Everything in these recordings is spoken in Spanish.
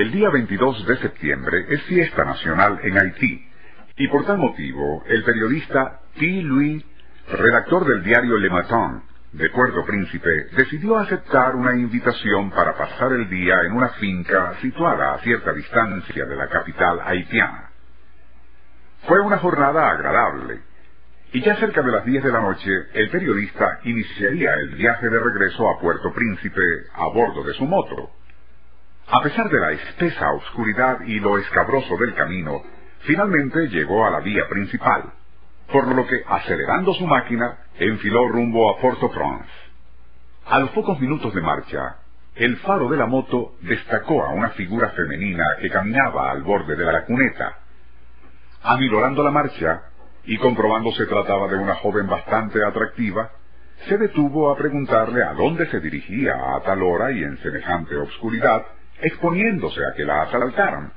El día 22 de septiembre es fiesta nacional en Haití y por tal motivo el periodista T. Louis, redactor del diario Le Matin de Puerto Príncipe, decidió aceptar una invitación para pasar el día en una finca situada a cierta distancia de la capital haitiana. Fue una jornada agradable y ya cerca de las 10 de la noche el periodista iniciaría el viaje de regreso a Puerto Príncipe a bordo de su moto. A pesar de la espesa oscuridad y lo escabroso del camino, finalmente llegó a la vía principal, por lo que, acelerando su máquina, enfiló rumbo a Port-au-Prince. A los pocos minutos de marcha, el faro de la moto destacó a una figura femenina que caminaba al borde de la cuneta. Amilorando la marcha, y comprobando se trataba de una joven bastante atractiva, se detuvo a preguntarle a dónde se dirigía a tal hora y en semejante obscuridad, exponiéndose a que la asaltaran.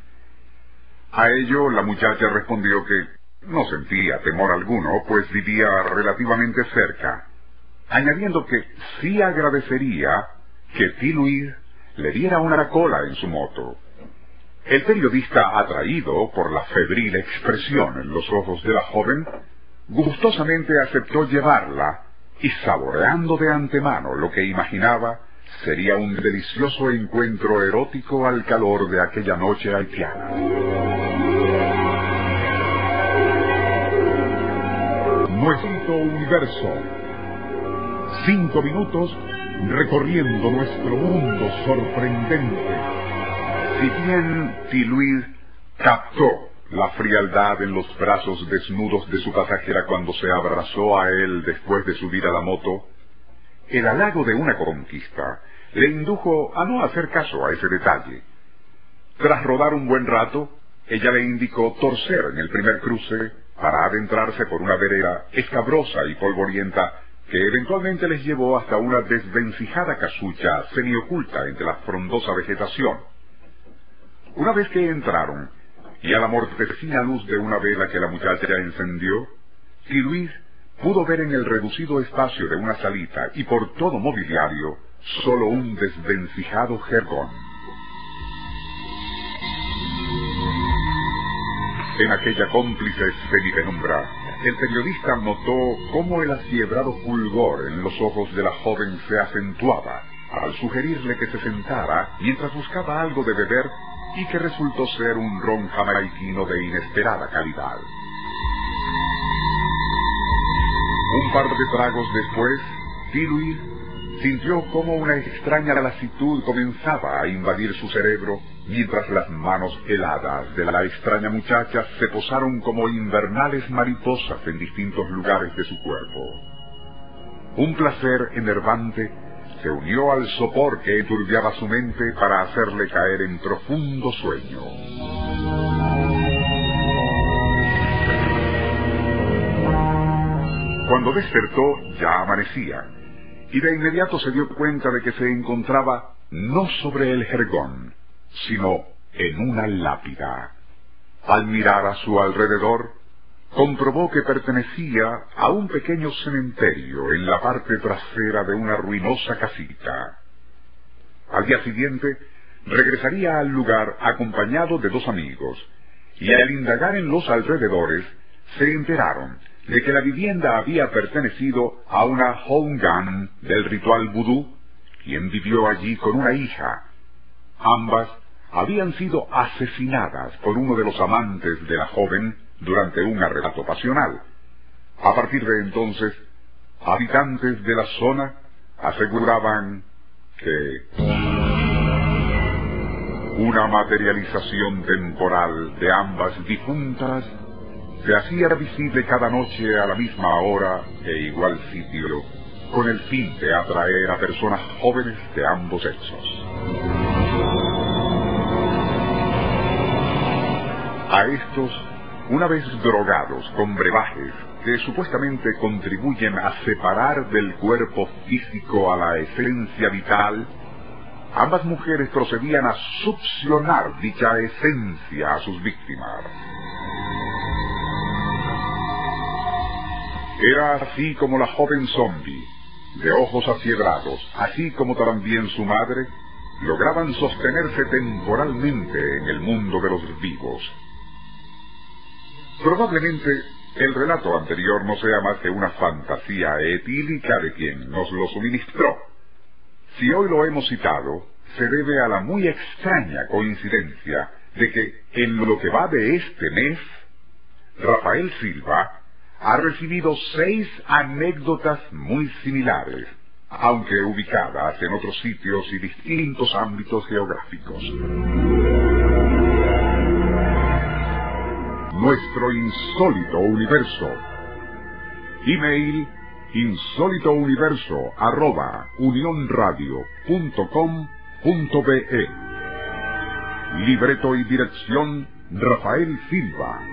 A ello la muchacha respondió que no sentía temor alguno, pues vivía relativamente cerca, añadiendo que sí agradecería que Tiluid le diera una cola en su moto. El periodista, atraído por la febril expresión en los ojos de la joven, gustosamente aceptó llevarla y saboreando de antemano lo que imaginaba, sería un delicioso encuentro erótico al calor de aquella noche haitiana. Nuestro universo. Cinco minutos recorriendo nuestro mundo sorprendente. Si bien Tiluid captó la frialdad en los brazos desnudos de su pasajera cuando se abrazó a él después de subir a la moto, el halago de una conquista le indujo a no hacer caso a ese detalle. Tras rodar un buen rato, ella le indicó torcer en el primer cruce para adentrarse por una vereda escabrosa y polvorienta que eventualmente les llevó hasta una desvencijada casucha semioculta entre la frondosa vegetación. Una vez que entraron, y a la mortecina luz de una vela que la muchacha encendió, y Luis pudo ver en el reducido espacio de una salita y por todo mobiliario solo un desvencijado jergón. En aquella cómplice semipenumbra, el periodista notó cómo el asiebrado fulgor en los ojos de la joven se acentuaba al sugerirle que se sentara mientras buscaba algo de beber y que resultó ser un ron jamaiquino de inesperada calidad. Un par de tragos después, Tiluis sintió como una extraña lasitud comenzaba a invadir su cerebro mientras las manos heladas de la extraña muchacha se posaron como invernales mariposas en distintos lugares de su cuerpo. Un placer enervante se unió al sopor que enturbiaba su mente para hacerle caer en profundo sueño. Cuando despertó ya amanecía, y de inmediato se dio cuenta de que se encontraba no sobre el jergón, sino en una lápida. Al mirar a su alrededor, comprobó que pertenecía a un pequeño cementerio en la parte trasera de una ruinosa casita. Al día siguiente, regresaría al lugar acompañado de dos amigos, y al indagar en los alrededores, se enteraron de que la vivienda había pertenecido a una Hongan del ritual vudú, quien vivió allí con una hija. Ambas habían sido asesinadas por uno de los amantes de la joven durante un arrebato pasional. A partir de entonces, habitantes de la zona aseguraban que una materialización temporal de ambas difuntas se hacía visible cada noche a la misma hora e igual sitio, con el fin de atraer a personas jóvenes de ambos sexos. A estos, una vez drogados con brebajes que supuestamente contribuyen a separar del cuerpo físico a la esencia vital, ambas mujeres procedían a succionar dicha esencia a sus víctimas. Era así como la joven zombie, de ojos asiedrados, así como también su madre, lograban sostenerse temporalmente en el mundo de los vivos. Probablemente el relato anterior no sea más que una fantasía etílica de quien nos lo suministró. Si hoy lo hemos citado, se debe a la muy extraña coincidencia de que en lo que va de este mes, Rafael Silva ha recibido seis anécdotas muy similares, aunque ubicadas en otros sitios y distintos ámbitos geográficos. Nuestro insólito universo. Email insólitouniverso arroba Libreto y dirección Rafael Silva